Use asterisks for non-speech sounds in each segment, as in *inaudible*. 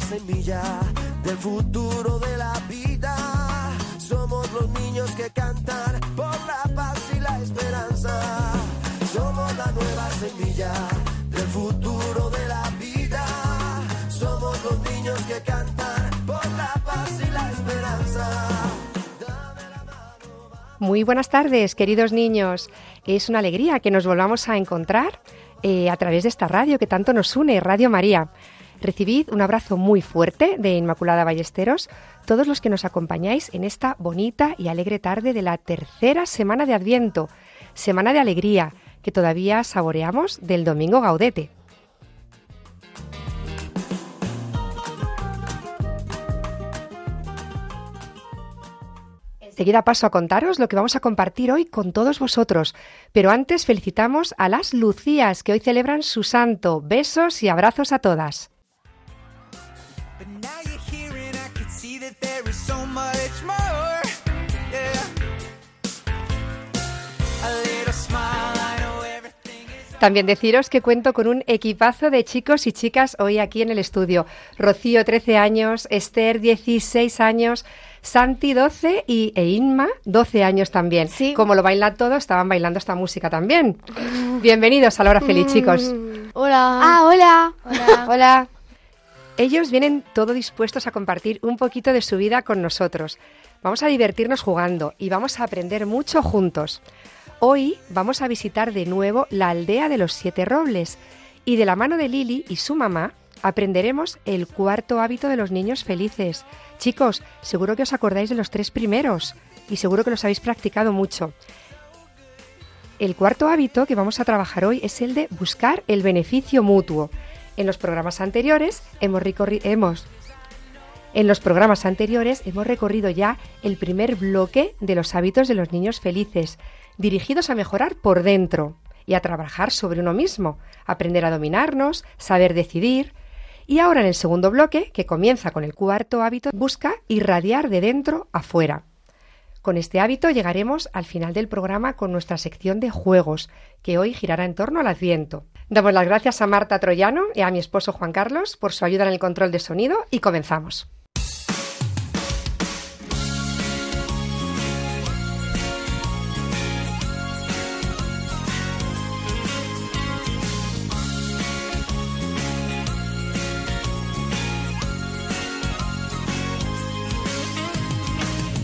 Semilla del futuro de la vida. Somos los niños que cantan por la paz y la esperanza. Somos la nueva semilla del futuro de la vida. Somos los niños que cantan por la paz y la esperanza. Muy buenas tardes, queridos niños. Es una alegría que nos volvamos a encontrar eh, a través de esta radio que tanto nos une, Radio María. Recibid un abrazo muy fuerte de Inmaculada Ballesteros, todos los que nos acompañáis en esta bonita y alegre tarde de la tercera semana de Adviento, semana de alegría que todavía saboreamos del domingo gaudete. Enseguida paso a contaros lo que vamos a compartir hoy con todos vosotros. Pero antes felicitamos a las Lucías que hoy celebran su santo. Besos y abrazos a todas. También deciros que cuento con un equipazo de chicos y chicas hoy aquí en el estudio. Rocío, 13 años, Esther, 16 años, Santi, 12 y e Inma, 12 años también. Sí. Como lo bailan todos, estaban bailando esta música también. Bienvenidos a la hora feliz, chicos. Hola. Ah, hola. Hola. Hola. Ellos vienen todo dispuestos a compartir un poquito de su vida con nosotros. Vamos a divertirnos jugando y vamos a aprender mucho juntos. Hoy vamos a visitar de nuevo la aldea de los siete robles y de la mano de Lili y su mamá aprenderemos el cuarto hábito de los niños felices. Chicos, seguro que os acordáis de los tres primeros y seguro que los habéis practicado mucho. El cuarto hábito que vamos a trabajar hoy es el de buscar el beneficio mutuo. En los programas anteriores hemos, hemos en los programas anteriores hemos recorrido ya el primer bloque de los hábitos de los niños felices, dirigidos a mejorar por dentro y a trabajar sobre uno mismo, aprender a dominarnos, saber decidir. Y ahora en el segundo bloque, que comienza con el cuarto hábito, busca irradiar de dentro a fuera. Con este hábito llegaremos al final del programa con nuestra sección de juegos, que hoy girará en torno al Adviento. Damos las gracias a Marta Troyano y a mi esposo Juan Carlos por su ayuda en el control de sonido y comenzamos.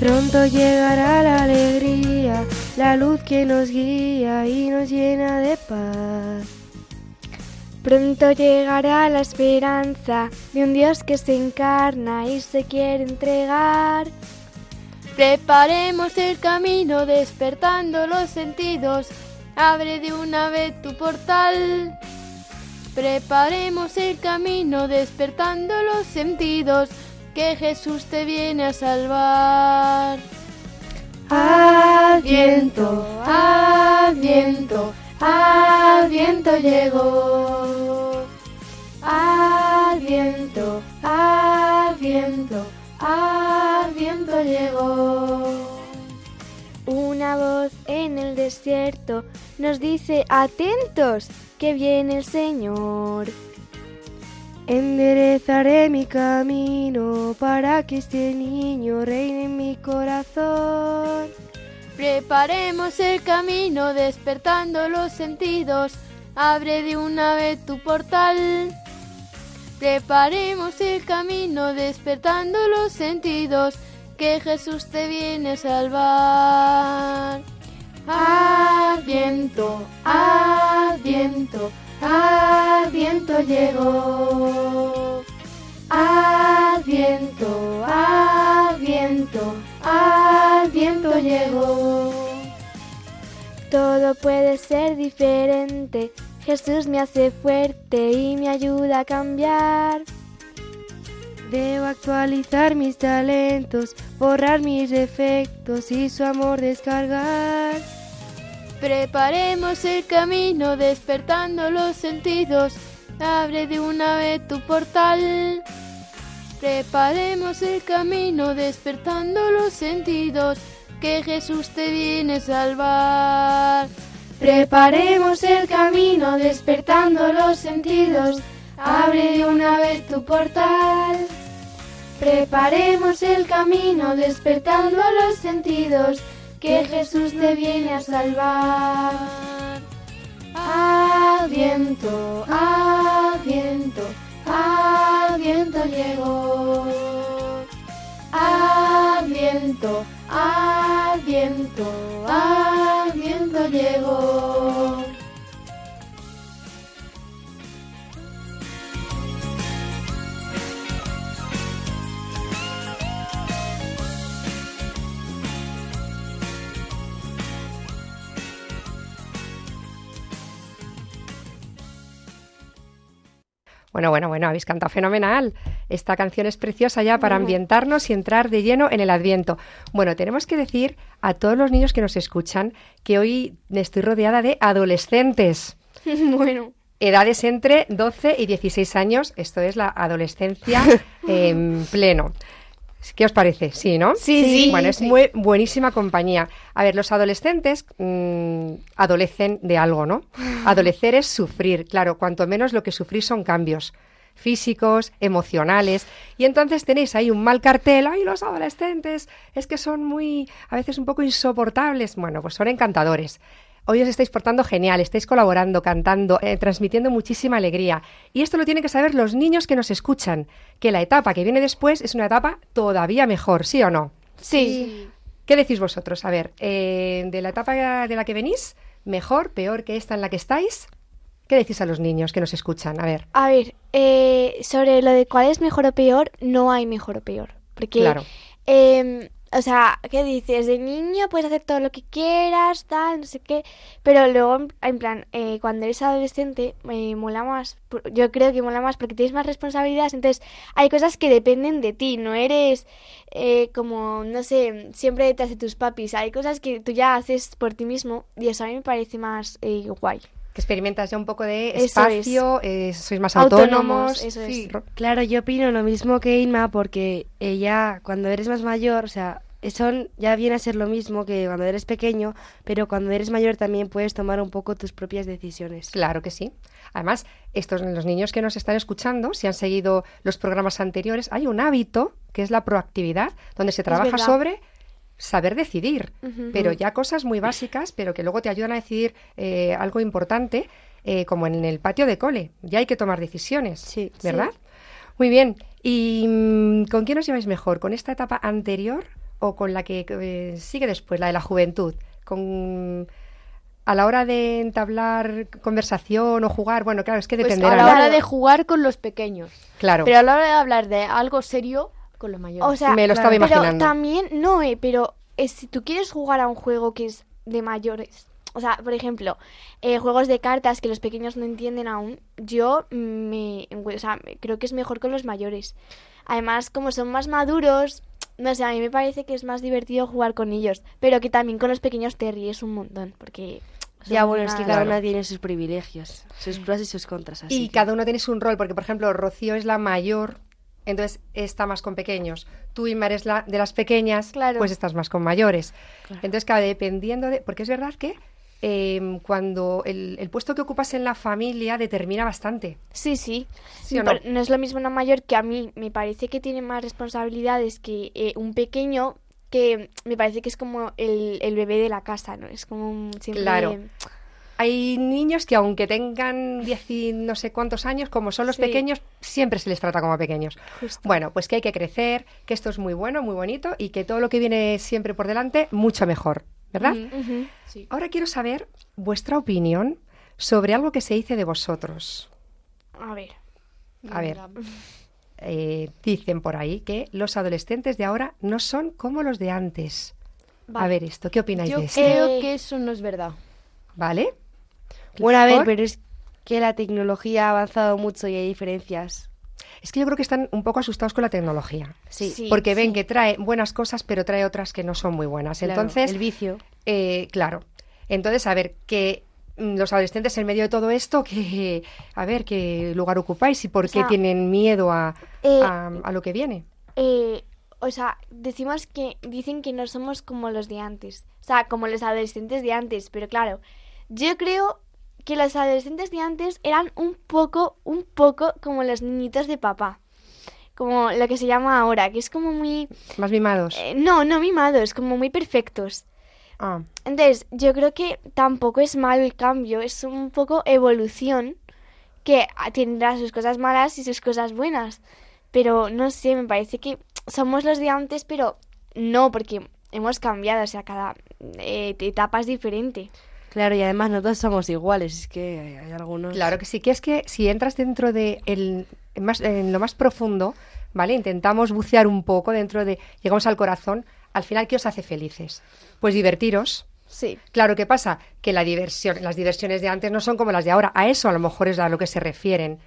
Pronto llegará la alegría, la luz que nos guía y nos llena de paz. Pronto llegará la esperanza de un Dios que se encarna y se quiere entregar. Preparemos el camino despertando los sentidos. Abre de una vez tu portal. Preparemos el camino despertando los sentidos que Jesús te viene a salvar. Adviento, adviento, adviento llegó. Adviento, adviento, adviento llegó. Una voz en el desierto nos dice atentos que viene el Señor. Enderezaré mi camino para que este niño reine en mi corazón. Preparemos el camino despertando los sentidos. Abre de una vez tu portal. Preparemos el camino despertando los sentidos que Jesús te viene a salvar. Adviento, adviento, adviento llegó. Adviento, adviento, adviento llegó. mundo puede ser diferente. Jesús me hace fuerte y me ayuda a cambiar. Debo actualizar mis talentos, borrar mis defectos y su amor descargar. Preparemos el camino despertando los sentidos. Abre de una vez tu portal. Preparemos el camino despertando los sentidos. Que Jesús te viene a salvar. Preparemos el camino despertando los sentidos. Abre de una vez tu portal. Preparemos el camino despertando los sentidos. Que Jesús te viene a salvar. Adviento, adviento, adviento llegó. Adviento, adviento, adviento llegó. Bueno, bueno, bueno, habéis cantado fenomenal. Esta canción es preciosa ya para ambientarnos y entrar de lleno en el Adviento. Bueno, tenemos que decir a todos los niños que nos escuchan que hoy estoy rodeada de adolescentes. *laughs* bueno. Edades entre 12 y 16 años, esto es la adolescencia *laughs* en pleno. ¿Qué os parece? Sí, ¿no? Sí, sí. Bueno, es muy buenísima compañía. A ver, los adolescentes mm, adolecen de algo, ¿no? *laughs* Adolecer es sufrir. Claro, cuanto menos lo que sufrir son cambios físicos, emocionales. Y entonces tenéis ahí un mal cartel. ¡Ay, los adolescentes! Es que son muy, a veces un poco insoportables. Bueno, pues son encantadores. Hoy os estáis portando genial, estáis colaborando, cantando, eh, transmitiendo muchísima alegría. Y esto lo tienen que saber los niños que nos escuchan, que la etapa que viene después es una etapa todavía mejor, ¿sí o no? Sí. ¿Qué decís vosotros? A ver, eh, de la etapa de la que venís, mejor, peor que esta en la que estáis. ¿Qué decís a los niños que nos escuchan? A ver. A ver, eh, sobre lo de cuál es mejor o peor, no hay mejor o peor. Porque, Claro. em, o sea, ¿qué dices? De niño puedes hacer todo lo que quieras, tal, no sé qué. Pero luego, en- plan, eh, cuando eres adolescente, eh, mola más. Yo creo que mola más porque tienes más responsabilidades. Entonces, hay cosas que dependen de ti. No eres eh, como, no sé, siempre detrás de tus papis. Hay cosas que tú ya haces por ti mismo. Y eso a mí me parece más eh, guay. Que experimentas ya un poco de es. espacio, eh, sois más autónomos. Autónomos, eso Sí, es. Ro- claro, yo opino lo mismo que Inma porque ella, cuando eres más mayor, o sea, son ya viene a ser lo mismo que cuando eres pequeño, pero cuando eres mayor también puedes tomar un poco tus propias decisiones. Claro que sí. Además, estos los niños que nos están escuchando, si han seguido los programas anteriores, hay un hábito que es la proactividad, donde se trabaja sobre saber decidir, pero ya cosas muy básicas, pero que luego te ayudan a decidir eh, algo importante, eh, como en el patio de cole. Ya hay que tomar decisiones, Sí. ¿verdad? Muy bien. ¿Y mm, con quién os lleváis mejor? ¿Con esta etapa anterior o con la que eh, sigue después, la de la juventud? Con a la hora de entablar conversación o jugar, bueno, claro, es que Pues dependerá. a la hora de jugar con los pequeños. Claro. Pero a la hora de hablar de algo serio, con los mayores. O sea, Me lo estaba pero imaginando. también, no, eh, pero eh, si tú quieres jugar a un juego que es de mayores, o sea, por ejemplo, eh, juegos de cartas que los pequeños no entienden aún, yo me, o sea, creo que es mejor con los mayores. Además, como son más maduros, no sé, a mí me parece que es más divertido jugar con ellos, pero que también con los pequeños te ríes un montón, porque... Ya, bueno, es que cada Claro. una tiene sus privilegios, sus pros y sus contras. Así y que- cada uno tiene un rol, porque por ejemplo, Rocío es la mayor, entonces está más con pequeños. Tú, Inma, eres la de las pequeñas, Claro. pues estás más con mayores. Entonces, claro, dependiendo de... Porque es verdad que eh, cuando el, el puesto que ocupas en la familia determina bastante. Sí, sí. No es lo mismo una mayor que a mí. Me parece que tiene más responsabilidades que eh, un pequeño que me parece que es como el, el bebé de la casa, ¿no? Es como un- siempre... Claro. Hay niños que aunque tengan diez y no sé cuántos años, como son los Sí. pequeños, siempre se les trata como pequeños. Justo. Bueno, pues que hay que crecer, que esto es muy bueno, muy bonito y que todo lo que viene siempre por delante, mucho mejor, ¿verdad? Ahora quiero saber vuestra opinión sobre algo que se dice de vosotros. A ver. A ver, eh, dicen por ahí que los adolescentes de ahora no son como los de antes. A ver esto, ¿qué opináis Yo de esto? creo que eso no es verdad. ¿vale? Bueno, a ver, ¿Por? pero es que la tecnología ha avanzado mucho y hay diferencias. Es que yo creo que están un poco asustados con la tecnología. Sí, Sí. porque ven que trae buenas cosas, pero trae otras que no son muy buenas. claro, Entonces, el vicio. Eh, claro. Entonces, a ver, que mm, los adolescentes en medio de todo esto, que a ver qué lugar ocupáis y por O qué sea, tienen miedo a, eh, a, a lo que viene. Eh, o sea, decimos que dicen que no somos como los de antes. O sea, como los adolescentes de antes. Pero claro, yo creo que los adolescentes de antes eran un poco, un poco como los niñitos de papá. Como lo que se llama ahora, que es como muy... Más mimados. eh, no, no mimados, como muy perfectos. Ah, Entonces, yo creo que tampoco es malo el cambio, es un poco evolución que tendrá sus cosas malas y sus cosas buenas. Pero no sé, me parece que somos los de antes, pero no, porque hemos cambiado, o sea, cada eh, etapa es diferente. Claro, y además no todos somos iguales, es que hay, hay algunos... claro que sí, que es que si entras dentro de el, más, en lo más profundo, ¿vale? Intentamos bucear un poco dentro de, llegamos al corazón, al final, ¿qué os hace felices? Pues divertiros, Sí. Claro, ¿qué pasa? Que la diversión, las diversiones de antes no son como las de ahora. A eso a lo mejor es a lo que se refieren.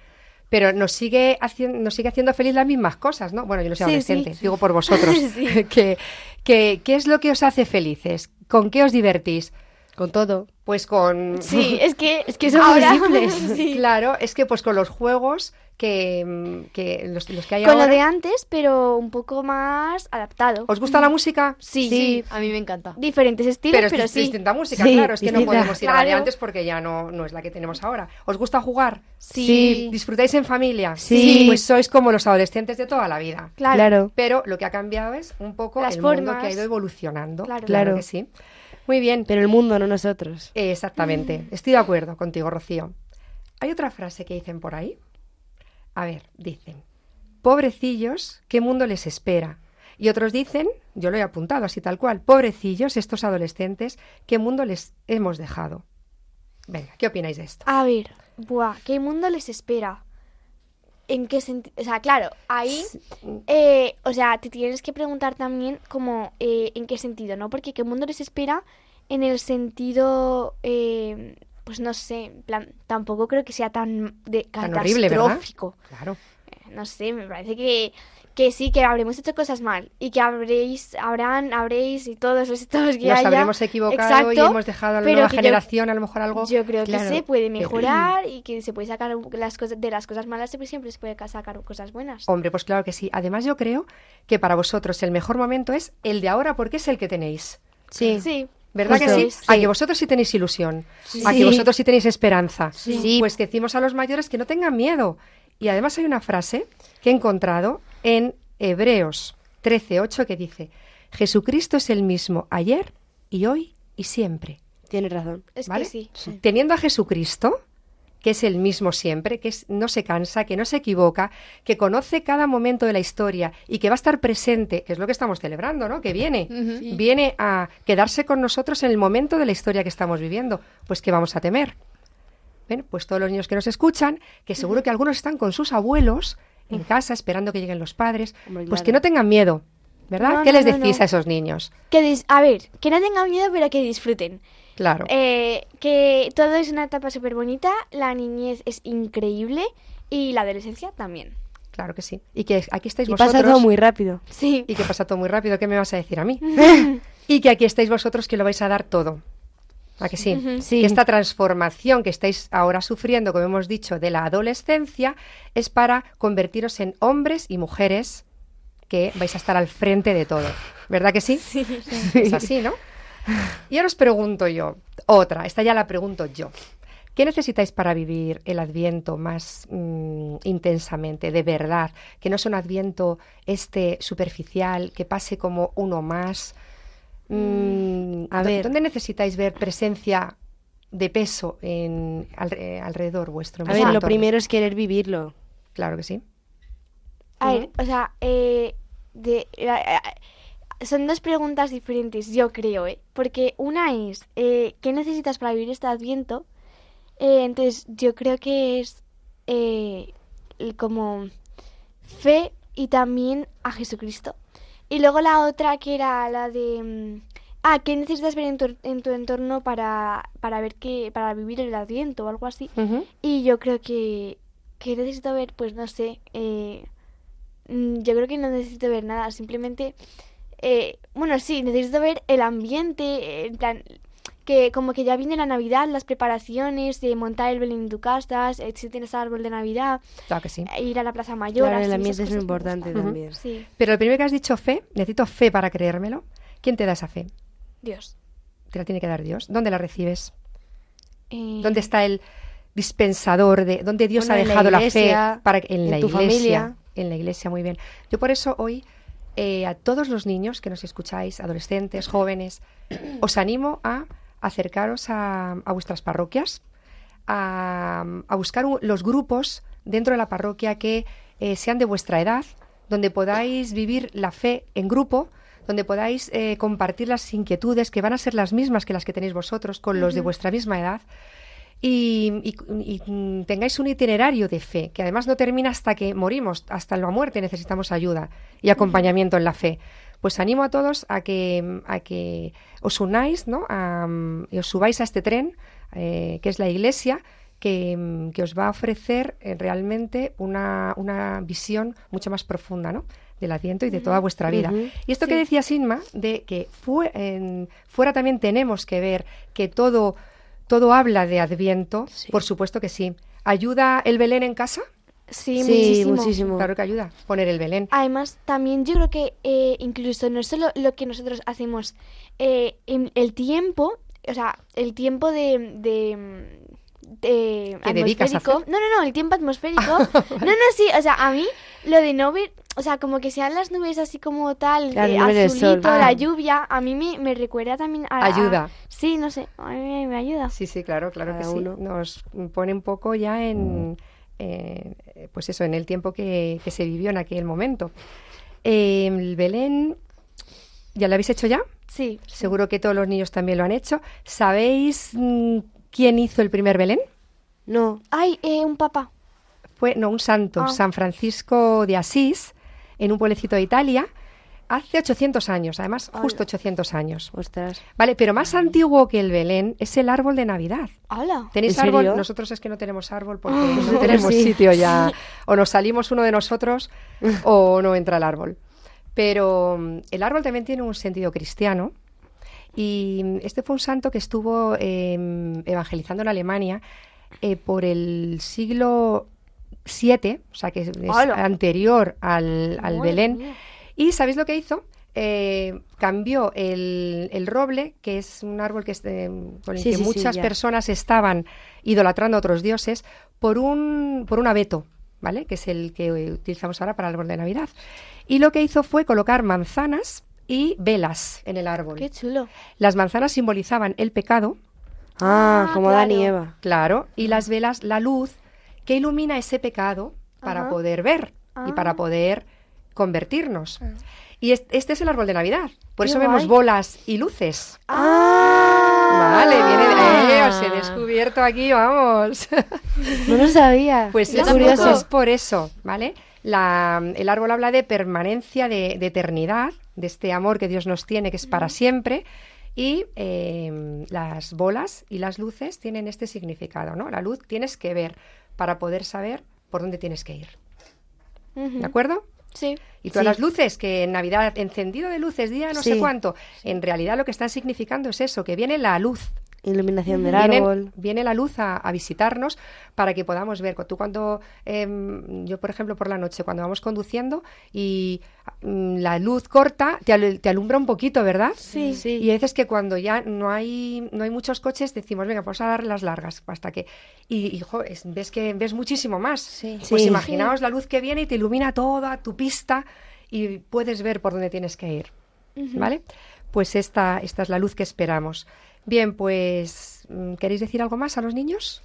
Pero nos sigue, haciendo, nos sigue haciendo feliz las mismas cosas, ¿no? Bueno, yo no soy Sí, adolescente, sí. digo por vosotros. *laughs* Sí. *laughs* que, que- ¿Qué es lo que os hace felices? ¿Con qué os divertís? Con todo. Pues con... Sí, es que, Es que son simples. *laughs* sí. Claro, es que pues con los juegos que, mm, que los, los que hay Con ahora... lo de antes, pero un poco más adaptado. ¿Os gusta la música? Sí, Sí, a mí me encanta. Diferentes estilos, Pero pero, es sí. distinta música, Sí, claro, es que no podemos ir a la de Claro. antes porque ya no, no es la que tenemos ahora. ¿Os gusta jugar? Sí. ¿Disfrutáis en familia? Sí. Pues sois como los adolescentes de toda la vida. Claro. Claro. Pero lo que ha cambiado es un poco Las el mundo que ha ido evolucionando. Claro. Claro. que sí. Muy bien. Pero el mundo, no nosotros. Eh, Exactamente. Estoy de acuerdo contigo, Rocío. Hay otra frase que dicen por ahí. A ver, dicen, pobrecillos, ¿qué mundo les espera? Y otros dicen, yo lo he apuntado así tal cual, pobrecillos, estos adolescentes, ¿qué mundo les hemos dejado? Venga, ¿qué opináis de esto? A ver, buah, ¿qué mundo les espera? ¿En qué sentido? O sea, claro, ahí, eh, o sea, te tienes que preguntar también como, eh, ¿en qué sentido, no? Porque ¿qué mundo les espera en el sentido, eh, pues no sé, plan, tampoco creo que sea tan, de, Tan horrible, ¿verdad? catastrófico. Claro. Eh, No sé, me parece que, que sí, que habremos hecho cosas mal y que habréis, habrán, habréis y todos los estados que Nos haya. habremos equivocado y hemos dejado a la nueva yo- generación a lo mejor algo. yo creo que se puede mejorar y que se puede sacar las cosas de las cosas malas siempre siempre se puede ca- sacar cosas buenas. Hombre, pues claro que sí. Además, yo creo que para vosotros el mejor momento es el de ahora porque es el que tenéis. Sí. Sí. ¿Verdad que sí? sí. A que vosotros sí tenéis ilusión, a que Sí. vosotros sí tenéis esperanza. Sí. Pues que decimos a los mayores que no tengan miedo. Y además hay una frase que he encontrado en Hebreos 13:8 que dice: Jesucristo es el mismo ayer y hoy y siempre. Tienes razón. Es ¿Vale? que sí. Teniendo a Jesucristo, que es el mismo siempre, que es- no se cansa, que no se equivoca, que conoce cada momento de la historia y que va a estar presente, que es lo que estamos celebrando, ¿no? Que viene, viene a quedarse con nosotros en el momento de la historia que estamos viviendo. Pues que vamos a temer. Ven, pues todos los niños que nos escuchan, que seguro que algunos están con sus abuelos en casa esperando que lleguen los padres, Hombre, pues claro. que no tengan miedo, ¿verdad? No, ¿Qué no, les decís no. a esos niños? Que dis- a ver, que no tengan miedo, pero que disfruten. Claro. Eh, que todo es una etapa súper bonita, la niñez es increíble y la adolescencia también. Claro que sí. Y que aquí estáis Y vosotros. pasa todo muy rápido. Sí. y que pasa todo muy rápido, ¿qué me vas a decir a mí? *laughs* y que aquí estáis vosotros que lo vais a dar todo. ¿A que sí? Sí. Esta transformación que estáis ahora sufriendo, como hemos dicho, de la adolescencia, es para convertiros en hombres y mujeres que vais a estar al frente de todo. ¿Verdad que sí? *laughs* Sí. Es así, ¿no? Y ahora os pregunto yo, otra, esta ya la pregunto yo. ¿Qué necesitáis para vivir el adviento más mm, intensamente, de verdad? Que no es un adviento este superficial, que pase como uno más. Mm, a ¿dó- ver. ¿Dónde necesitáis ver presencia de peso en, alre- alrededor vuestro? A ver, lo primero es querer vivirlo. Claro que sí. A ver, o sea, eh, de, eh, eh, son dos preguntas diferentes, yo creo, ¿eh? Porque una es, eh, ¿qué necesitas para vivir este adviento? Eh, entonces, yo creo que es eh, como fe y también a Jesucristo. Y luego la otra que era la de mm, Ah, ¿qué necesitas ver en tu, en tu entorno para, para ver que, para vivir el adviento o algo así? Y yo creo que, que necesito ver, pues no sé, eh, mm, yo creo que no necesito ver nada, simplemente, eh, bueno, sí, necesito ver el ambiente, en plan, que como que ya viene la Navidad, las preparaciones, de montar el Belén en tu casa, si tienes árbol de Navidad, Claro que sí. ir a la Plaza Mayor. Claro, el ambiente es muy importante también. Sí, Pero el primero que has dicho fe, necesito fe para creérmelo. ¿Quién te da esa fe? Dios. Te la tiene que dar Dios. ¿Dónde la recibes? Eh, ¿Dónde está el dispensador de dónde Dios Bueno, ha la dejado la, iglesia, fe para en, en la tu iglesia? familia. En la iglesia, muy bien. Yo por eso hoy eh, a todos los niños que nos escucháis, adolescentes, jóvenes, os animo a acercaros a, a vuestras parroquias, a, a buscar un- los grupos dentro de la parroquia que eh, sean de vuestra edad, donde podáis vivir la fe en grupo, donde podáis eh, compartir las inquietudes que van a ser las mismas que las que tenéis vosotros con los de vuestra misma edad y, y- y, tengáis un itinerario de fe, que además no termina hasta que morimos, hasta la muerte necesitamos ayuda y acompañamiento en la fe. Pues animo a todos a que, a que os unáis ¿no? A, y os subáis a este tren, eh, que es la Iglesia, que, que os va a ofrecer eh, realmente una, una visión mucho más profunda ¿no? del Adviento y de toda vuestra vida. Y esto que decía Sinma, de que en- fuera también tenemos que ver que todo, todo habla de Adviento, Sí. por supuesto que sí. ¿Ayuda el Belén en casa? Sí, Sí, muchísimo. muchísimo. Claro que ayuda, poner el Belén. Además, también yo creo que eh, incluso no es solo lo que nosotros hacemos, eh, en el tiempo, o sea, el tiempo de... de de ¿Qué dedicas a atmosférico. hacer? No, no, no, el tiempo atmosférico. *laughs* no, no, sí, o sea, a mí lo de no ver, o sea, como que sean las nubes así como tal, sol. azulito, la Ah. lluvia, a mí me, me recuerda también a... a- Ayuda. sí, no sé, a mí me, me ayuda. Sí, sí, claro, claro que Cada sí. uno. Nos pone un poco ya en, eh, pues eso, en el tiempo que, que se vivió en aquel momento. Eh, el Belén, ¿ya lo habéis hecho ya? Sí. Seguro que todos los niños también lo han hecho. ¿Sabéis mm, quién hizo el primer Belén? No. Ay, eh, un papá. Fue, no, un santo, Ah. San Francisco de Asís, en un pueblecito de Italia, hace 800 años, además, justo 800 años. Ostras. Vale, pero más antiguo que el Belén es el árbol de Navidad. ¡Hala! ¿Tenéis ¿En árbol? serio? Nosotros es que no tenemos árbol porque Ah. no *laughs* tenemos Sí. sitio ya. O nos salimos uno de nosotros *laughs* o no entra el árbol. Pero mm, el árbol también tiene un sentido cristiano. Y mm, este fue un santo que estuvo eh, evangelizando en Alemania eh, por el siglo VII, o sea que es anterior al, al Belén. mía. ¿Y sabéis lo que hizo? Eh, cambió el, el roble, que es un árbol que es de- con el Sí, que sí, muchas personas estaban idolatrando a otros dioses, por un, por un abeto, ¿vale? Que es el que utilizamos ahora para el árbol de Navidad. Y lo que hizo fue colocar manzanas y velas en el árbol. ¡Qué chulo! Las manzanas simbolizaban el pecado, Ah, Ah, como y claro. Eva. claro, y las velas la luz que ilumina ese pecado para Ajá. poder ver y Ah. para poder convertirnos. Y es- este es el árbol de Navidad. Por Qué eso vemos bolas y luces. ¡Ah! Vale, viene de... eh, os he descubierto aquí, vamos. No lo sabía. Pues es, curioso. es por eso, ¿vale? La- el árbol habla de permanencia, de, de eternidad, de este amor que Dios nos tiene, que es para siempre. Y eh, las bolas y las luces tienen este significado, ¿no? La luz tienes que ver para poder saber por dónde tienes que ir. ¿De acuerdo? Sí. Y todas Sí. las luces, que en Navidad, encendido de luces, día no sé cuánto, en realidad lo que están significando es eso, que viene la luz, Iluminación del Viene, árbol. viene la luz a, a visitarnos para que podamos ver. Tú cuando, em, yo por ejemplo por la noche, cuando vamos conduciendo y mm, la luz corta, te, al- te alumbra un poquito, ¿verdad? Sí. Sí. Y a veces que cuando ya no hay, no hay muchos coches, decimos, venga, vamos a dar las largas hasta que... Y, y, jo, es- ves que ves muchísimo más. Sí. Pues Sí. imaginaos la luz que viene y te ilumina toda tu pista y puedes ver por dónde tienes que ir. ¿Vale? Pues esta, esta es la luz que esperamos. Bien, pues, mm, ¿queréis decir algo más a los niños?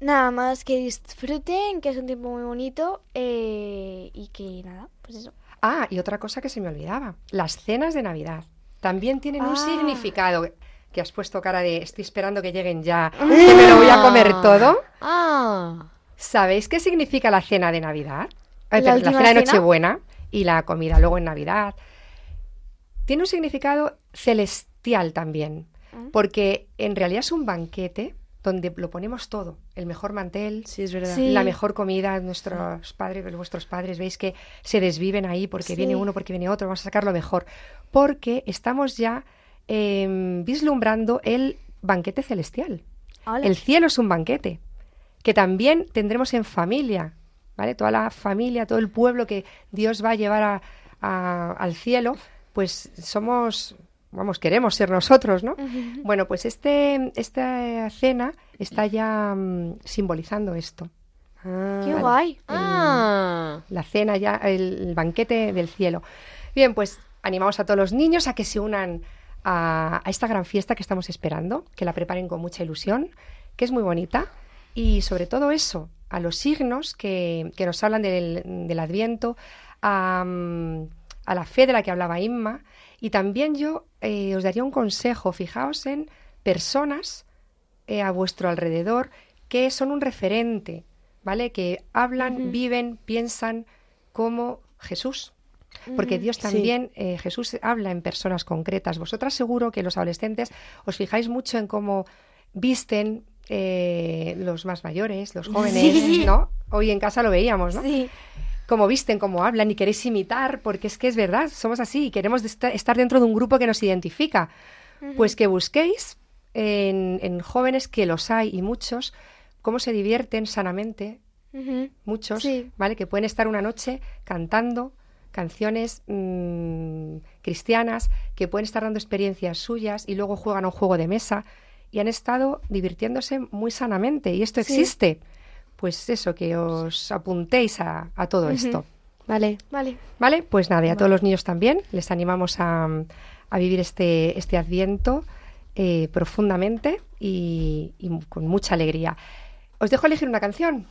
Nada más que disfruten, que es un tiempo muy bonito eh, y que nada, pues eso. Ah, y otra cosa que se me olvidaba. Las cenas de Navidad también tienen un Ah. significado. Que has puesto cara de estoy esperando que lleguen ya, que me lo voy a comer todo. Ah. ¿Sabéis qué significa la cena de Navidad? ¿La Ay, última cena de? Nochebuena y la comida luego en Navidad. Tiene un significado celes- celestial también, porque en realidad es un banquete donde lo ponemos todo, el mejor mantel, Sí, es verdad. Sí. la mejor comida, nuestros padres, vuestros padres, veis que se desviven ahí porque Sí. viene uno, porque viene otro, vamos a sacar lo mejor, porque estamos ya em, vislumbrando el banquete celestial. Hola. El cielo es un banquete que también tendremos en familia, ¿vale? Toda la familia, todo el pueblo que Dios va a llevar a- a- al cielo, pues somos, vamos, queremos ser nosotros, ¿no? Bueno, pues este, esta cena está ya mm, simbolizando esto. Ah, Qué Vale. guay. Ah. La cena ya, el, el banquete del cielo. Bien, pues animamos a todos los niños a que se unan a, a esta gran fiesta que estamos esperando, que la preparen con mucha ilusión, que es muy bonita. Y sobre todo eso, a los signos que, que nos hablan del, del Adviento, a, a la fe de la que hablaba Inma. Y también yo eh, os daría un consejo, fijaos en personas eh, a vuestro alrededor que son un referente, ¿vale? Que hablan, viven, piensan como Jesús. Porque Dios Sí. también, eh, Jesús habla en personas concretas. Vosotras seguro que los adolescentes os fijáis mucho en cómo visten eh, los más mayores, los jóvenes, ¿no? Hoy en casa lo veíamos, ¿no? Sí. Cómo visten, cómo hablan y queréis imitar, porque es que es verdad, somos así y queremos estar dentro de un grupo que nos identifica. Pues que busquéis en, en jóvenes, que los hay y muchos, cómo se divierten sanamente, muchos, Sí. ¿vale? Que pueden estar una noche cantando canciones mm, cristianas, que pueden estar dando experiencias suyas y luego juegan a un juego de mesa y han estado divirtiéndose muy sanamente. Y esto Sí. existe. Pues eso, que os apuntéis a, a todo esto. Vale. Vale. ¿Vale? Pues nada, y a todos los niños también les animamos a, a vivir este, este adviento eh, profundamente y, y con mucha alegría. Os dejo elegir una canción.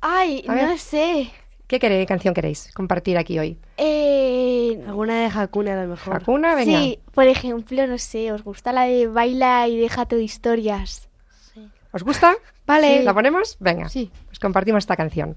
Ay, A ver. no sé. ¿Qué queréis, canción queréis compartir aquí hoy? Eh, Alguna de Hakuna a lo mejor. ¿Hakuna? Venga. Sí, por ejemplo, no sé, ¿os gusta la de Baila y déjate de historias? ¿Os gusta? Vale. ¿La ponemos? Venga. Sí. Pues compartimos esta canción.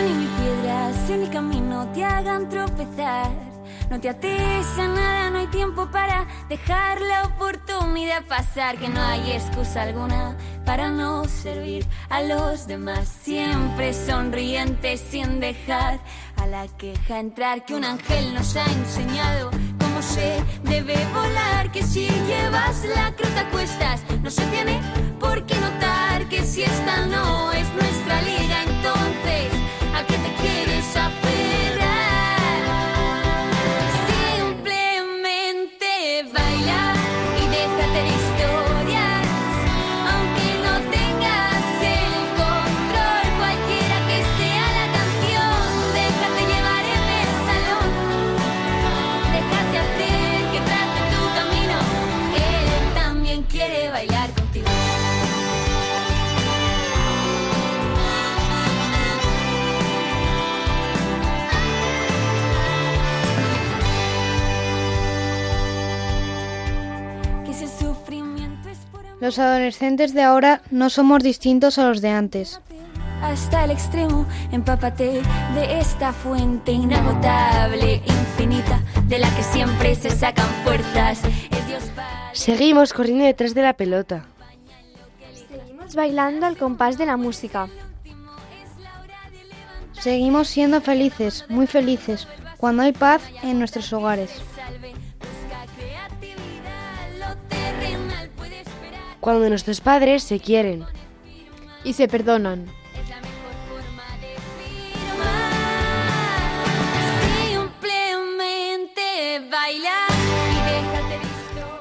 Ni piedras en el camino te hagan tropezar. No te ates a nada, no hay tiempo para dejar la oportunidad pasar. Que no hay excusa alguna para no servir a los demás. Siempre sonriente sin dejar a la queja entrar. Que un ángel nos ha enseñado cómo se debe volar. Que si llevas la cruz a cuestas, no se tiene por qué notar que si esta no es nuestra liga, entonces ¿a qué te quieres aferrar? Los adolescentes de ahora no somos distintos a los de antes. Hasta el extremo, empápate de esta fuente inagotable, infinita, de la que siempre se sacan fuerzas. Es Dios Padre. Seguimos corriendo detrás de la pelota. Seguimos bailando al compás de la música. Seguimos siendo felices, muy felices, cuando hay paz en nuestros hogares. Cuando nuestros padres se quieren. Y se perdonan.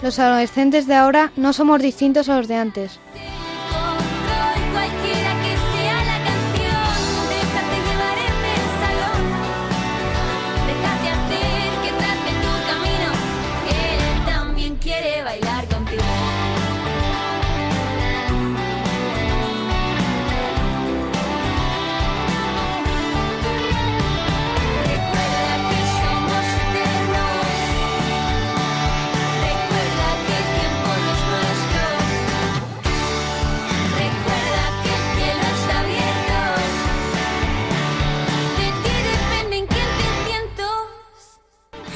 Los adolescentes de ahora no somos distintos a los de antes.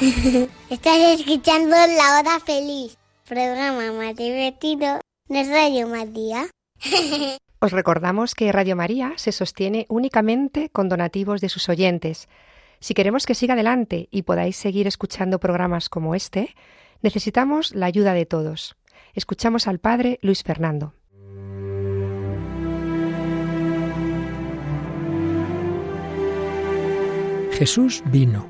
*laughs* Estás escuchando La Hora Feliz, programa más divertido de Radio María. *laughs* Os recordamos que Radio María se sostiene únicamente con donativos de sus oyentes. Si queremos que siga adelante y podáis seguir escuchando programas como este, necesitamos la ayuda de todos. Escuchamos al Padre Luis Fernando. Jesús vino,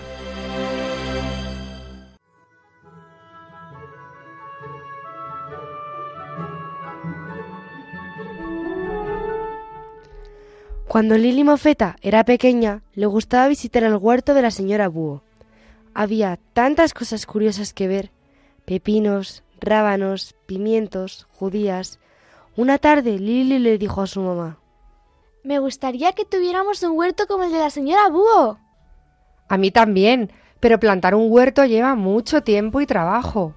Cuando Lili Mofeta era pequeña, le gustaba visitar el huerto de la señora Búho. Había tantas cosas curiosas que ver: pepinos, rábanos, pimientos, judías. Una tarde Lili le dijo a su mamá: Me gustaría que tuviéramos un huerto como el de la señora Búho. A mí también, pero plantar un huerto lleva mucho tiempo y trabajo.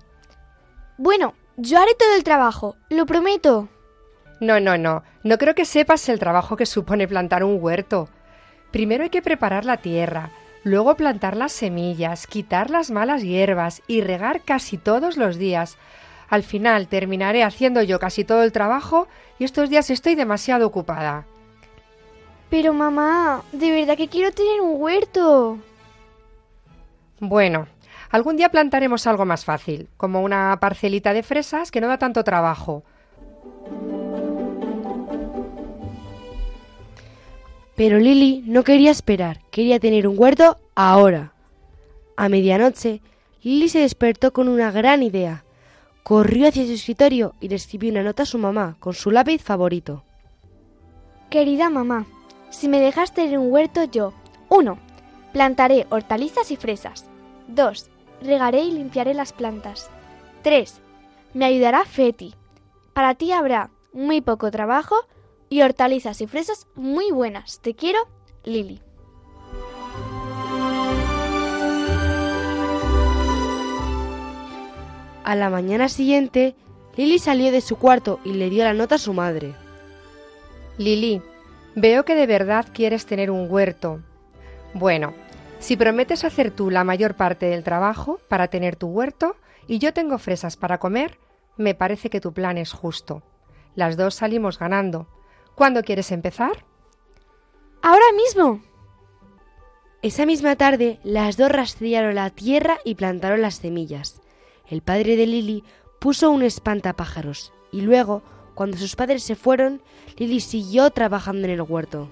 Bueno, yo haré todo el trabajo, lo prometo. No, no, no. No creo que sepas el trabajo que supone plantar un huerto. Primero hay que preparar la tierra, luego plantar las semillas, quitar las malas hierbas y regar casi todos los días. Al final terminaré haciendo yo casi todo el trabajo y estos días estoy demasiado ocupada. Pero mamá, de verdad que quiero tener un huerto. Bueno, algún día plantaremos algo más fácil, como una parcelita de fresas que no da tanto trabajo. Pero Lili no quería esperar, quería tener un huerto ahora. A medianoche, Lili se despertó con una gran idea. Corrió hacia su escritorio y le escribió una nota a su mamá con su lápiz favorito. Querida mamá, si me dejas tener un huerto yo, 1. Plantaré hortalizas y fresas. 2. Regaré y limpiaré las plantas. 3. Me ayudará Feti. Para ti habrá muy poco trabajo y hortalizas y fresas muy buenas. Te quiero, Lili. A la mañana siguiente, Lili salió de su cuarto y le dio la nota a su madre. Lili, veo que de verdad quieres tener un huerto. Bueno, si prometes hacer tú la mayor parte del trabajo para tener tu huerto y yo tengo fresas para comer, me parece que tu plan es justo. Las dos salimos ganando. ¿Cuándo quieres empezar? Ahora mismo. Esa misma tarde, las dos rastrearon la tierra y plantaron las semillas. El padre de Lili puso un espantapájaros y luego, cuando sus padres se fueron, Lili siguió trabajando en el huerto.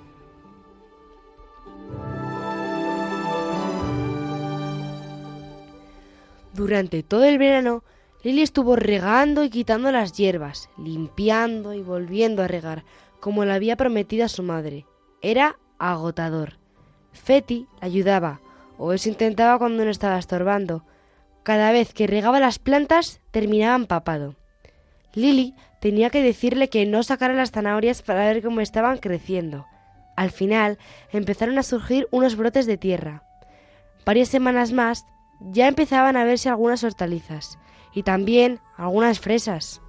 Durante todo el verano, Lili estuvo regando y quitando las hierbas, limpiando y volviendo a regar, como le había prometido a su madre. Era agotador. Feti la ayudaba, o eso intentaba cuando no estaba estorbando. Cada vez que regaba las plantas terminaba empapado. Lili tenía que decirle que no sacara las zanahorias para ver cómo estaban creciendo. Al final empezaron a surgir unos brotes de tierra. Varias semanas más ya empezaban a verse algunas hortalizas y también algunas fresas.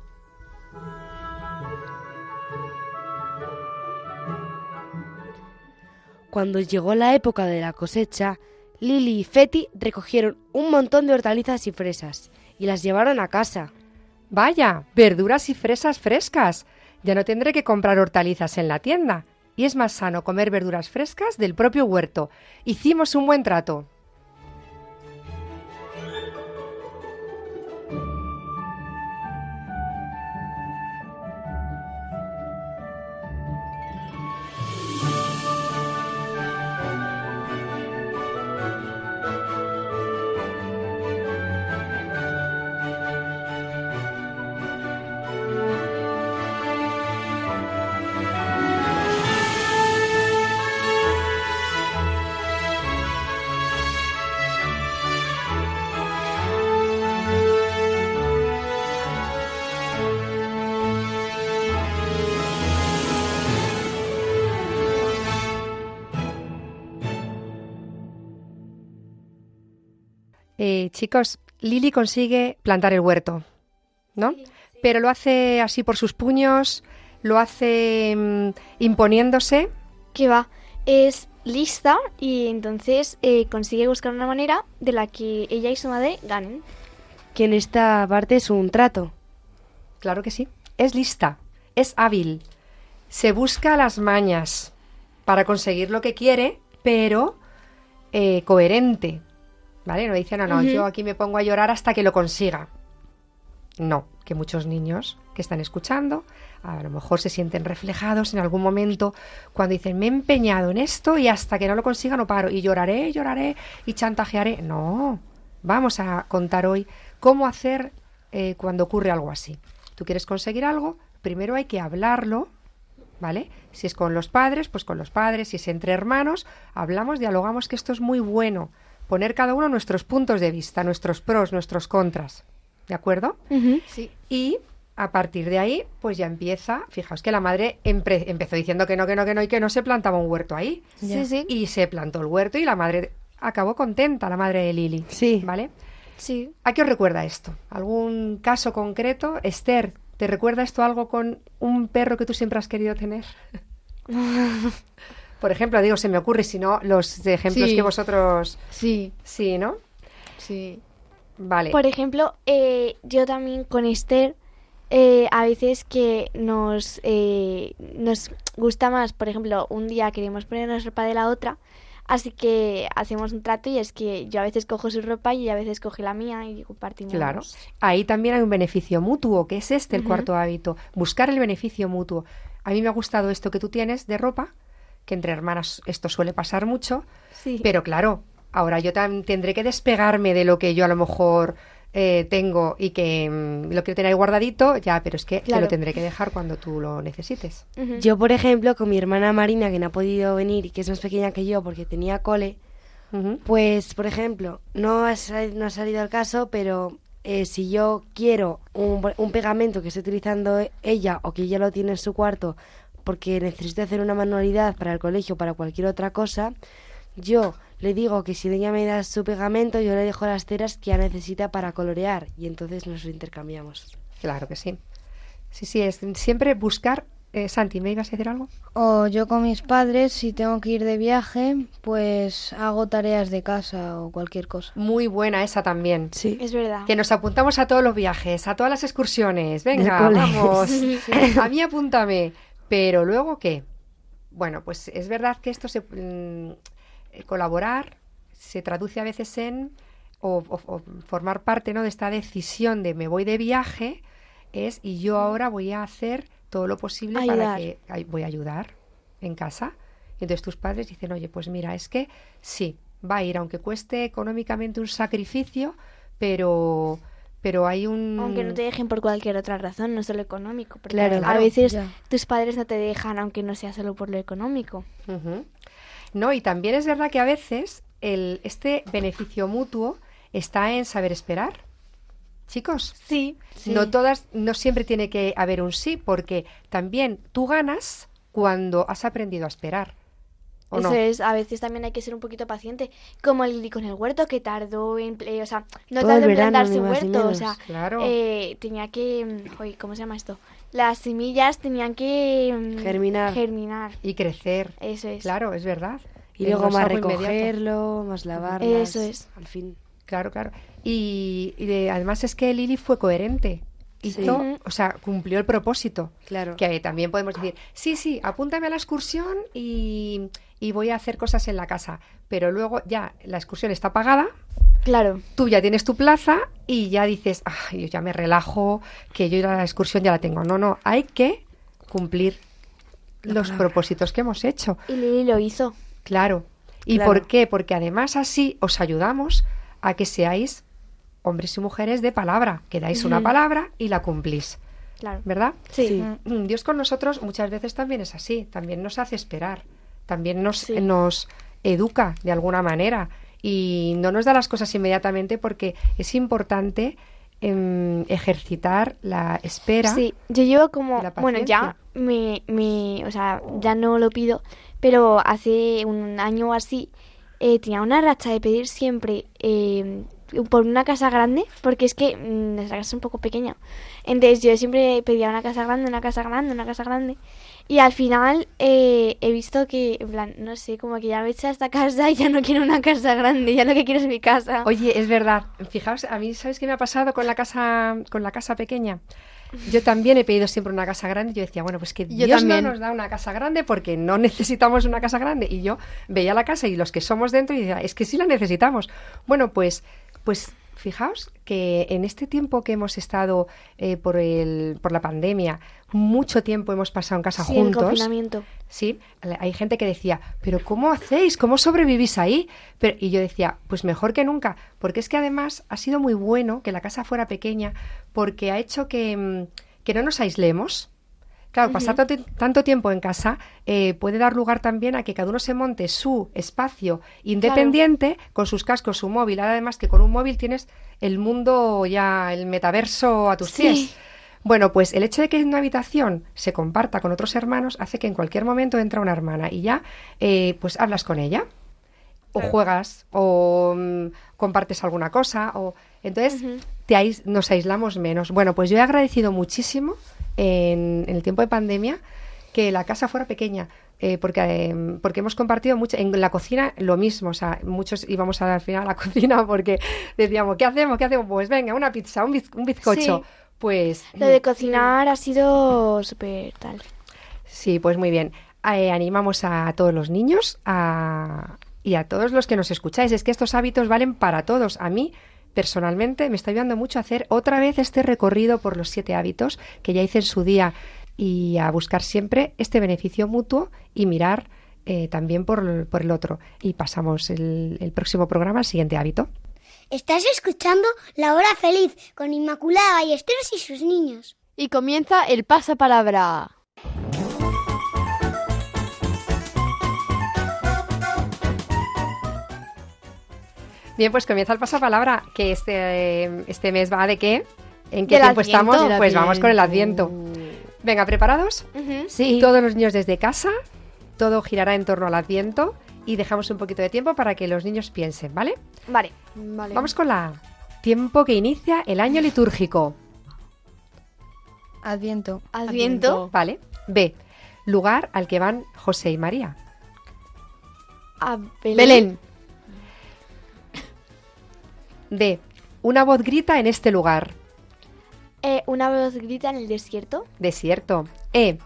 Cuando llegó la época de la cosecha, Lili y Feti recogieron un montón de hortalizas y fresas y las llevaron a casa. Vaya, verduras y fresas frescas. Ya no tendré que comprar hortalizas en la tienda. Y es más sano comer verduras frescas del propio huerto. Hicimos un buen trato. Eh, chicos, Lili consigue plantar el huerto, ¿no? Pero lo hace así por sus puños, lo hace mm, imponiéndose. Que va, es lista y entonces eh, consigue buscar una manera de la que ella y su madre ganen. Que en esta parte es un trato. Claro que sí. Es lista, es hábil, se busca las mañas para conseguir lo que quiere, pero eh, coherente. ¿Vale? No dice, no, no, yo aquí me pongo a llorar hasta que lo consiga. No, que muchos niños que están escuchando a lo mejor se sienten reflejados en algún momento cuando dicen, me he empeñado en esto y hasta que no lo consiga no paro y lloraré, lloraré y chantajearé. No, vamos a contar hoy cómo hacer eh, cuando ocurre algo así. Tú quieres conseguir algo, primero hay que hablarlo, ¿vale? Si es con los padres, pues con los padres, si es entre hermanos, hablamos, dialogamos que esto es muy bueno, poner cada uno nuestros puntos de vista, nuestros pros, nuestros contras, ¿de acuerdo? Sí. Y a partir de ahí, pues ya empieza, fijaos que la madre empezó diciendo que no, que no, que no y que no se plantaba un huerto ahí. Sí, sí. Y se plantó el huerto y la madre acabó contenta, la madre de Lili. Sí. ¿Vale? Sí. ¿A qué os recuerda esto? ¿Algún caso concreto? Esther, ¿te recuerda esto algo con un perro que tú siempre has querido tener? *laughs* Por ejemplo, digo, se me ocurre, si no, los ejemplos Sí. que vosotros... Sí, Sí, ¿no? sí. Vale. Por ejemplo, eh, yo también con Esther, eh, a veces que nos, eh, nos gusta más, por ejemplo, un día queremos ponernos ropa de la otra, así que hacemos un trato y es que yo a veces cojo su ropa y ella a veces coge la mía y compartimos. Claro. Ahí también hay un beneficio mutuo, que es este el cuarto hábito, buscar el beneficio mutuo. A mí me ha gustado esto que tú tienes de ropa, que entre hermanas esto suele pasar mucho, Sí. pero claro, ahora yo también tendré que despegarme de lo que yo a lo mejor eh, tengo y que mm, lo quiero tener ahí guardadito, ya, pero es que te lo tendré que dejar cuando tú lo necesites. Yo, por ejemplo, con mi hermana Marina, que no ha podido venir y que es más pequeña que yo porque tenía cole, pues, por ejemplo, no ha, sal- no ha salido al caso, pero eh, si yo quiero un, un pegamento que esté utilizando ella o que ella lo tiene en su cuarto porque necesito hacer una manualidad para el colegio o para cualquier otra cosa, yo le digo que si ella me da su pegamento, yo le dejo las ceras que ella necesita para colorear y entonces nos lo intercambiamos. Claro que sí. Sí, sí, es siempre buscar... eh, Santi, ¿me ibas a decir algo? O yo con mis padres, si tengo que ir de viaje, pues hago tareas de casa o cualquier cosa. Muy buena esa también. Sí. Es verdad. Que nos apuntamos a todos los viajes, a todas las excursiones. Venga, vamos. *laughs* A mí apúntame. Pero luego, ¿qué? Bueno, pues es verdad que esto se mm, eh, colaborar se traduce a veces en o, o- o formar parte ¿no? de esta decisión de me voy de viaje es y yo ahora voy a hacer todo lo posible para que ay, voy a ayudar en casa. Y entonces tus padres dicen, oye, pues mira, es que sí, va a ir, aunque cueste económicamente un sacrificio, pero, pero hay un... Aunque no te dejen por cualquier otra razón, no solo económico. Porque Claro, a veces ya. tus padres no te dejan, aunque no sea solo por lo económico. No, y también es verdad que a veces el, este beneficio mutuo está en saber esperar. Chicos, Sí. no todas, no siempre tiene que haber un sí, porque también tú ganas cuando has aprendido a esperar. ¿O Eso no? es, a veces también hay que ser un poquito paciente, como Lili con el huerto que tardó en, eh, o sea, no Todo tardó el en más ni huerto, o sea, Claro. eh, tenía que, mm, ¿cómo se llama esto? Las semillas tenían que mm, Germinar. germinar, Y crecer. eso es. Claro, es verdad. Y luego más inmediato. recogerlo, más lavarlas. Eso es. Al fin. Claro, claro. Y, y de- además es que Lili fue coherente. Hizo, Sí. o sea, cumplió el propósito. Claro. Que también podemos decir, sí, sí, apúntame a la excursión y, y voy a hacer cosas en la casa. Pero luego ya la excursión está pagada, Claro. tú ya tienes tu plaza y ya dices, ay, yo ya me relajo, que yo la excursión ya la tengo. No, no, hay que cumplir los propósitos que hemos hecho. Y Lili lo hizo. Claro. ¿Y Claro. por qué? Porque además así os ayudamos a que seáis hombres y mujeres de palabra, que dais una palabra y la cumplís, Claro. ¿verdad? Sí. Mm, Dios con nosotros muchas veces también es así, también nos hace esperar, también nos, Sí. nos educa de alguna manera y no nos da las cosas inmediatamente porque es importante em, ejercitar la espera. Sí, yo llevo como, La bueno, ya me, me, o sea, ya no lo pido, pero hace un año o así eh, tenía una racha de pedir siempre eh, por una casa grande, porque es que mm, nuestra casa es un poco pequeña. Entonces yo siempre pedía una casa grande, una casa grande, una casa grande. Y al final eh, he visto que, en plan, no sé, como que ya me eché a esta casa y ya no quiero una casa grande, ya lo que quiero es mi casa. Oye, es verdad. Fijaos, a mí, ¿sabes qué me ha pasado con la casa, con la casa pequeña? Yo también he pedido siempre una casa grande. Yo decía, bueno, pues que Yo Dios también. no nos da una casa grande porque no *laughs* necesitamos una casa grande. Y yo veía la casa y los que somos dentro y decía, es que sí la necesitamos. Bueno, pues, pues fijaos que en este tiempo que hemos estado eh, por, el, por la pandemia, mucho tiempo hemos pasado en casa Sí, en juntos. confinamiento. Sí, hay gente que decía, pero ¿cómo hacéis? ¿Cómo sobrevivís ahí? Pero, y yo decía, pues mejor que nunca, porque es que además ha sido muy bueno que la casa fuera pequeña, porque ha hecho que, mm, que no nos aislemos. Claro, pasar tanto, tiempo en casa eh, puede dar lugar también a que cada uno se monte su espacio independiente con sus cascos, su móvil. Además que con un móvil tienes el mundo ya, el metaverso a tus Sí. pies. Bueno, pues el hecho de que en una habitación se comparta con otros hermanos hace que en cualquier momento entra una hermana y ya eh, pues hablas con ella o juegas o mm, compartes alguna cosa o entonces te ais- nos aislamos menos. Bueno, pues yo he agradecido muchísimo en, en el tiempo de pandemia que la casa fuera pequeña. eh, porque, eh, porque hemos compartido mucho en la cocina lo mismo, o sea, muchos íbamos al final a la *laughs* cocina porque decíamos, ¿qué hacemos? ¿Qué hacemos? Pues venga, una pizza, un, biz- un bizcocho. Sí. Pues Lo de cocinar ha sido súper tal. Sí, pues muy bien. Eh, animamos a todos los niños a- y a todos los que nos escucháis. Es que estos hábitos valen para todos. A mí, personalmente, me está ayudando mucho a hacer otra vez este recorrido por los siete hábitos que ya hice en su día y a buscar siempre este beneficio mutuo y mirar eh, también por, el- por el otro. Y pasamos el, el próximo programa al siguiente hábito. Estás escuchando La Hora Feliz con Inmaculada Ballesteros y sus niños. Y comienza el pasapalabra. Bien, pues comienza el pasapalabra, que este, este mes va de qué? ¿En qué Del tiempo Adviento. estamos? Pues vamos con el Adviento. Venga, ¿preparados? Sí. Todos los niños desde casa, todo girará en torno al Adviento y dejamos un poquito de tiempo para que los niños piensen, ¿vale? Vale. Vale. Vamos con la A. Tiempo que inicia el año litúrgico. Adviento. Adviento. ¿Vale? B. Lugar al que van José y María. A Belén. Belén. D. Una voz grita en este lugar. Eh, una voz grita en el desierto. Desierto. E.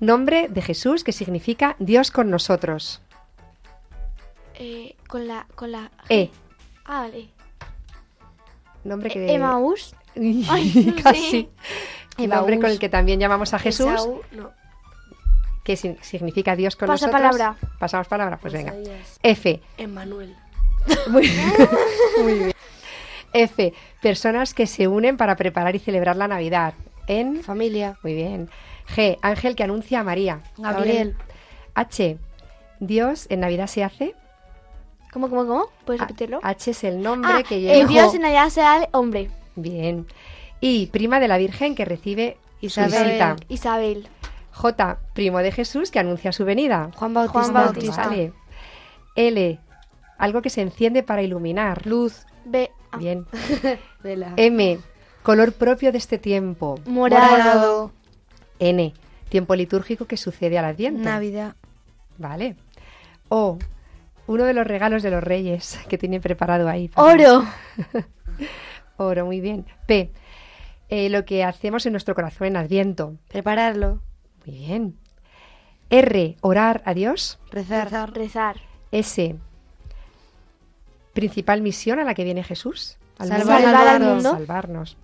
Nombre de Jesús que significa Dios con nosotros. Eh, con la. Con la. E. Ah, vale. Nombre Eh, que... Emaús. *laughs* Ay, Ay, *laughs* casi. sí. El nombre con el que también llamamos a Jesús, Esaú, no. que si- significa Dios con Pasa nosotros. palabra. Pasamos palabra, pues venga. F. Emmanuel. Muy, *laughs* muy bien. F. Personas que se unen para preparar y celebrar la Navidad. En. Familia. Muy bien. G. Ángel que anuncia a María. Gabriel. H. Dios en Navidad se hace. ¿Cómo, cómo, cómo? ¿Puedes repetirlo? H es el nombre Ah, que lleva. el Dios en allá sea el hombre. Bien. Y prima de la Virgen que recibe su Isabel. visita. Isabel. J. Primo de Jesús que anuncia su venida. Juan Bautista. Juan Bautista. Vale. L. Algo que se enciende para iluminar. Luz. B. ah, Bien. *laughs* Vela. M. Color propio de este tiempo. morado. N. Tiempo litúrgico que sucede al Adviento. Navidad. Vale. O. Uno de los regalos de los reyes que tienen preparado ahí. para- Oro. *laughs* Oro, muy bien. P. eh, lo que hacemos en nuestro corazón en Adviento. Prepararlo. Muy bien. R. Orar a Dios. Rezar. Rezar. S. Principal misión a la que viene Jesús. Salvar al Salvarnos. mundo. Salvarnos.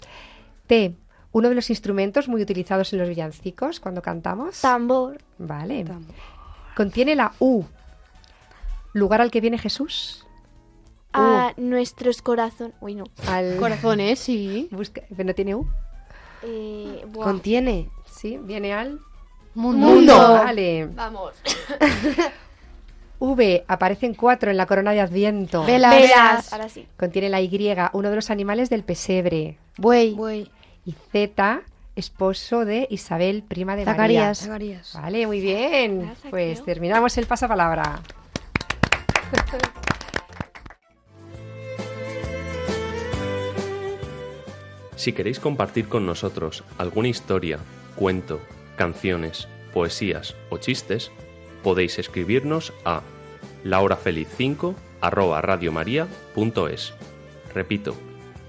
T. Uno de los instrumentos muy utilizados en los villancicos cuando cantamos. Tambor. Vale. Contiene la U. Lugar al que viene Jesús. A nuestros corazones. Uy, no. Al Corazones, sí. Busca... ¿Pero no tiene U? Eh. Contiene. Sí, viene al Mundo. Vale. Vamos. *laughs* V, aparecen cuatro en la corona de Adviento. Velas. Ahora sí. Contiene la Y, uno de los animales del pesebre. Buey. Buey. Y Z, esposo de Isabel, prima de Zacarías. María. Zacarías. Vale, muy bien. Pues terminamos el pasapalabra. Si queréis compartir con nosotros alguna historia, cuento, canciones, poesías o chistes, podéis escribirnos a lahorafeliz5 arroba. Repito,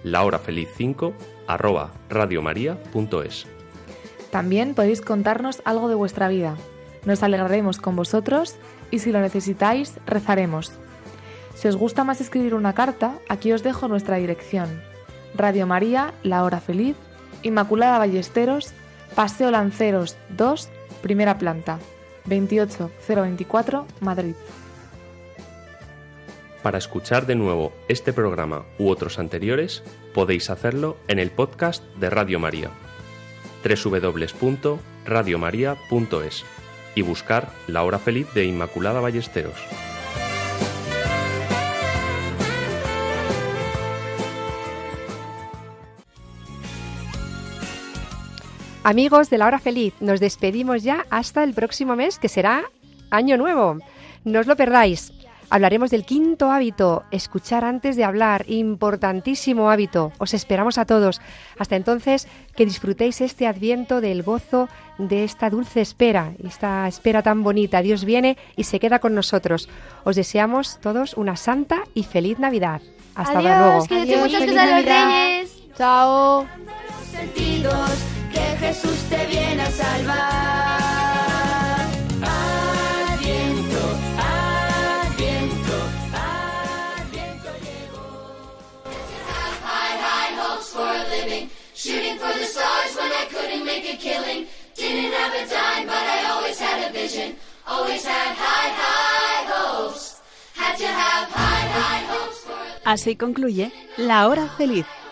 lahorafeliz5 arroba radiomaria.es. También podéis contarnos algo de vuestra vida. Nos alegraremos con vosotros y si lo necesitáis, rezaremos. Si os gusta más escribir una carta, aquí os dejo nuestra dirección. Radio María, La Hora Feliz, Inmaculada Ballesteros, Paseo Lanceros 2, primera planta, 28024, Madrid. Para escuchar de nuevo este programa u otros anteriores, podéis hacerlo en el podcast de Radio María, www.radiomaria.es y buscar La Hora Feliz de Inmaculada Ballesteros. Amigos de la hora feliz, nos despedimos ya hasta el próximo mes, que será Año Nuevo. No os lo perdáis. Hablaremos del quinto hábito, escuchar antes de hablar, importantísimo hábito. Os esperamos a todos. Hasta entonces, que disfrutéis este adviento del gozo de esta dulce espera, esta espera tan bonita. Dios viene y se queda con nosotros. Os deseamos todos una santa y feliz Navidad. Hasta Adiós, luego. que Adiós, muchas cosas a los reyes. Chao. Que Jesús te viene a salvar. Adviento, adviento, adviento llegó. High, high hopes for a living. Shooting for the stars when I couldn't make a killing. Didn't have a dime, but I always had a vision. Always had high, high hopes. Had to have high, high hopes for a Así concluye La Hora Feliz,